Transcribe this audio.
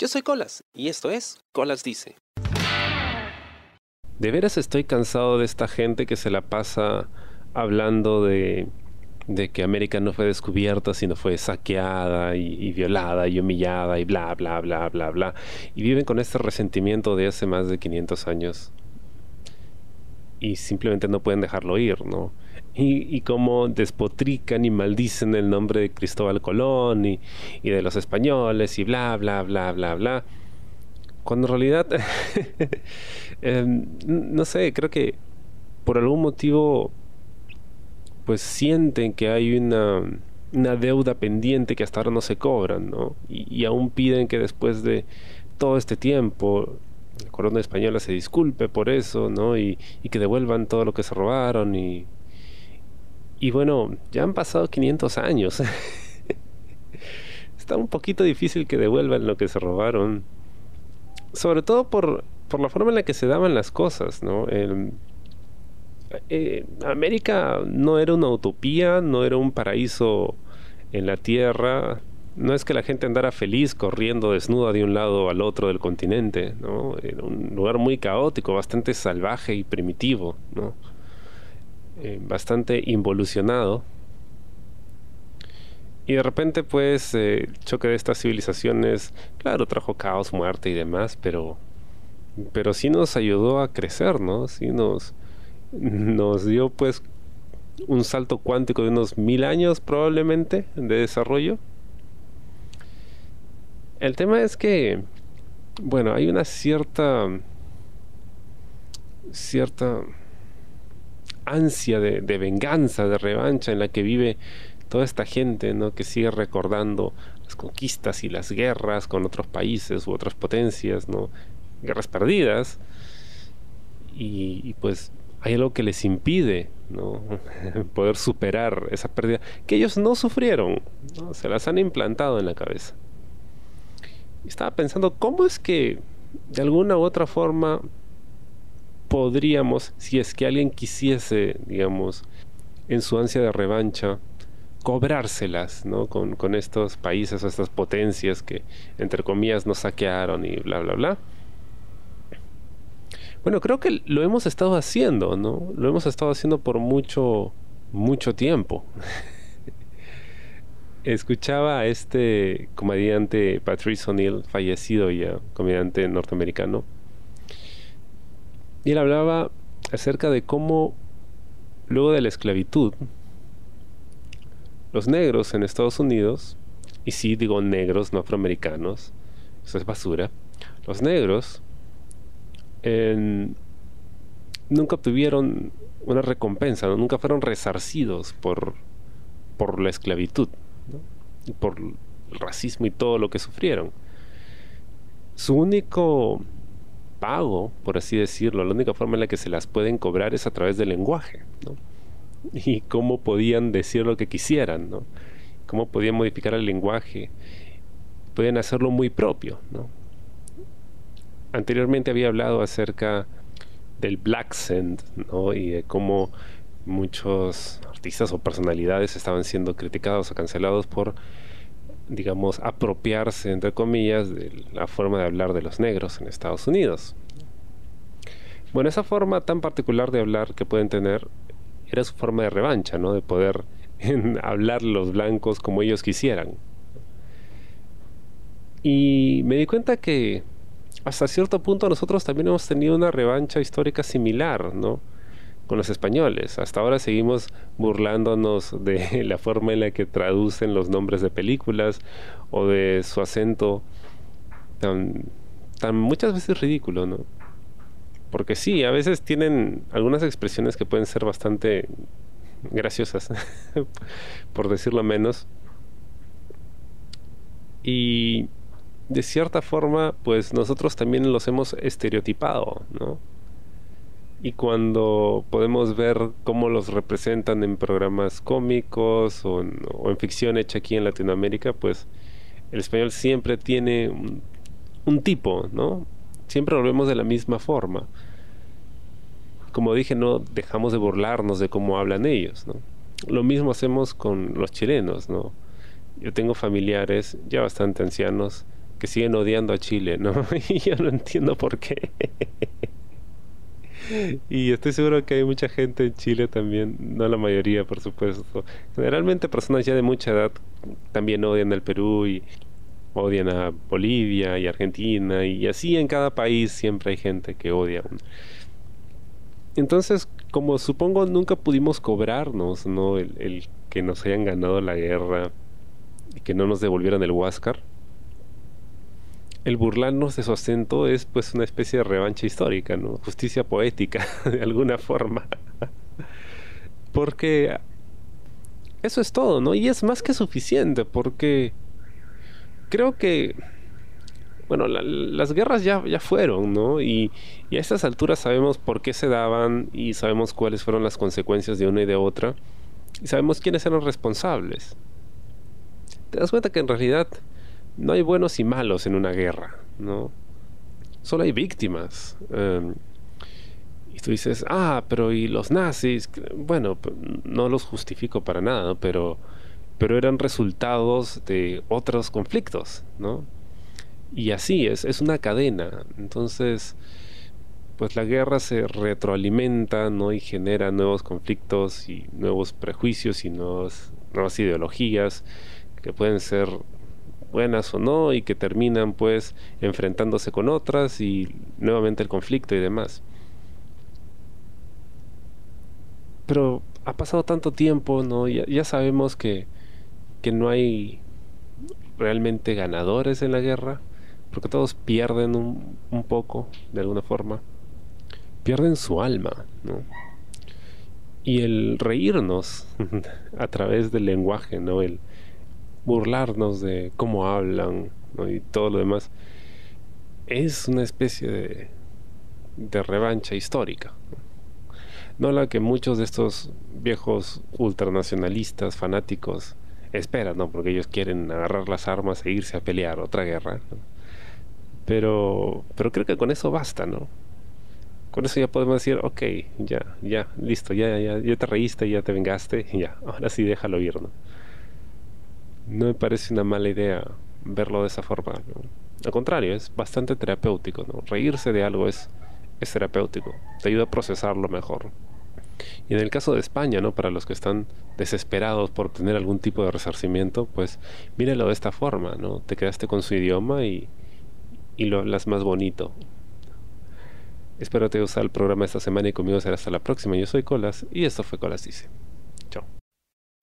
Yo soy Colas y esto es Colas Dice. De veras estoy cansado de esta gente que se la pasa hablando de, de que América no fue descubierta, sino fue saqueada y, y, violada y humillada y bla, bla, bla, bla, bla. Y viven con este resentimiento de hace más de 500 años. Y simplemente no pueden dejarlo ir, ¿no? Y, y cómo despotrican y maldicen el nombre de Cristóbal Colón y, y de los españoles y bla, bla, bla, bla, bla. Cuando en realidad, eh, no sé, creo que por algún motivo, pues sienten que hay una, una deuda pendiente que hasta ahora no se cobran, ¿no? Y, y aún piden que después de todo este tiempo la corona española se disculpe por eso, ¿no? Y, y que devuelvan todo lo que se robaron y y bueno, ya han pasado 500 años. Está un poquito difícil que devuelvan lo que se robaron. Sobre todo por, por la forma en la que se daban las cosas, ¿no? Eh, América no era una utopía, no era un paraíso en la tierra. No es que la gente andara feliz corriendo desnuda de un lado al otro del continente, ¿no? Era un lugar muy caótico, bastante salvaje y primitivo, ¿no? Eh, bastante involucionado. Y de repente, pues, eh, el choque de estas civilizaciones, claro, trajo caos, muerte y demás, pero, pero sí nos ayudó a crecer, ¿no? Sí nos, nos dio, pues, un salto cuántico de unos mil años probablemente de desarrollo. El tema es que, bueno, hay una cierta, cierta ansia de, venganza, de revancha en la que vive toda esta gente, ¿no? Que sigue recordando las conquistas y las guerras con otros países u otras potencias, ¿no? Guerras perdidas. Y, pues hay algo que les impide, ¿no? Poder superar esa pérdida que ellos no sufrieron. Se las han implantado en la cabeza. Estaba pensando, ¿cómo es que de alguna u otra forma podríamos, si es que alguien quisiese, digamos, en su ansia de revancha, cobrárselas, ¿no? Con, con estos países o estas potencias que, entre comillas, nos saquearon y bla, bla, bla. Bueno, creo que lo hemos estado haciendo, ¿no? Lo hemos estado haciendo por mucho, mucho tiempo. Escuchaba a este comediante Patrice O'Neill, fallecido ya, comediante norteamericano, y él hablaba acerca de cómo luego de la esclavitud, los negros en Estados Unidos, y sí digo negros, no afroamericanos, eso es basura, los negros en, nunca obtuvieron una recompensa, nunca fueron resarcidos por, por la esclavitud, por el racismo y todo lo que sufrieron. Su único pago, por así decirlo, la única forma en la que se las pueden cobrar es a través del lenguaje, ¿no? Y cómo podían decir lo que quisieran, ¿no? Cómo podían modificar el lenguaje, podían hacerlo muy propio, ¿no? Anteriormente había hablado acerca del Black Send, ¿no? Y de cómo muchos artistas o personalidades estaban siendo criticados o cancelados por digamos, apropiarse, entre comillas, de la forma de hablar de los negros en Estados Unidos. Bueno, esa forma tan particular de hablar que pueden tener era su forma de revancha, ¿no? De poder hablar los blancos como ellos quisieran. Y me di cuenta que hasta cierto punto nosotros también hemos tenido una revancha histórica similar, ¿no? Con los españoles. Hasta ahora seguimos burlándonos de la forma en la que traducen los nombres de películas o de su acento tan, tan muchas veces ridículo, ¿no? Porque sí, a veces tienen algunas expresiones que pueden ser bastante graciosas, por decirlo menos. Y de cierta forma, pues nosotros también los hemos estereotipado, ¿no? Y cuando podemos ver cómo los representan en programas cómicos o en, ficción hecha aquí en Latinoamérica, pues el español siempre tiene un, un, tipo, ¿no? Siempre lo vemos de la misma forma. Como dije, no dejamos de burlarnos de cómo hablan ellos, ¿no? Lo mismo hacemos con los chilenos, ¿no? Yo tengo familiares ya bastante ancianos que siguen odiando a Chile, ¿no? Y yo no entiendo por qué. y estoy seguro que hay mucha gente en Chile también, no la mayoría, por supuesto. Generalmente personas ya de mucha edad también odian al Perú y odian a Bolivia y Argentina y así en cada país siempre hay gente que odia. Entonces, como supongo nunca pudimos cobrarnos, ¿no? El, el que nos hayan ganado la guerra y que no nos devolvieran el Huáscar el burlarnos de su acento es pues una especie de revancha histórica, ¿no? Justicia poética, de alguna forma. porque eso es todo, ¿no? Y es más que suficiente, porque creo que, bueno, las guerras ya, ya fueron, ¿no? Y, y a estas alturas sabemos por qué se daban y sabemos cuáles fueron las consecuencias de una y de otra. Y sabemos quiénes eran responsables. Te das cuenta que en realidad no hay buenos y malos en una guerra, ¿no? Solo hay víctimas. Em, y tú dices, ah, pero ¿y los nazis? Bueno, no los justifico para nada, pero, pero eran resultados de otros conflictos, ¿no? Y así es, es una cadena. Entonces, pues la guerra se retroalimenta, ¿no? Y genera nuevos conflictos y nuevos prejuicios y nuevas ideologías que pueden ser buenas o no y que terminan pues enfrentándose con otras y nuevamente el conflicto y demás. Pero ha pasado tanto tiempo, ¿no? Ya, ya sabemos que, que no hay realmente ganadores en la guerra, porque todos pierden un, un poco, de alguna forma. Pierden su alma, ¿no? Y el reírnos a través del lenguaje, ¿no? El, burlarnos de cómo hablan y todo lo demás, es una especie de, revancha histórica. No la que muchos de estos viejos ultranacionalistas, fanáticos, esperan, ¿no? Porque ellos quieren agarrar las armas e irse a pelear otra guerra. Pero, pero creo que con eso basta, ¿no? Con eso ya podemos decir, ok, ya, ya, listo, ya, ya, ya te reíste, ya te vengaste, ya, ahora sí déjalo ir, ¿no? No me parece una mala idea verlo de esa forma. Al contrario, es bastante terapéutico. ¿no? Reírse de algo es, es terapéutico, te ayuda a procesarlo mejor. Y en el caso de España, ¿no? Para los que están desesperados por obtener algún tipo de resarcimiento, pues míralo de esta forma, ¿no? Te quedaste con su idioma y, y lo hablas más bonito. Espero te haya gustado el programa esta semana y conmigo será hasta la próxima. Yo soy Colas y esto fue Colas Dice.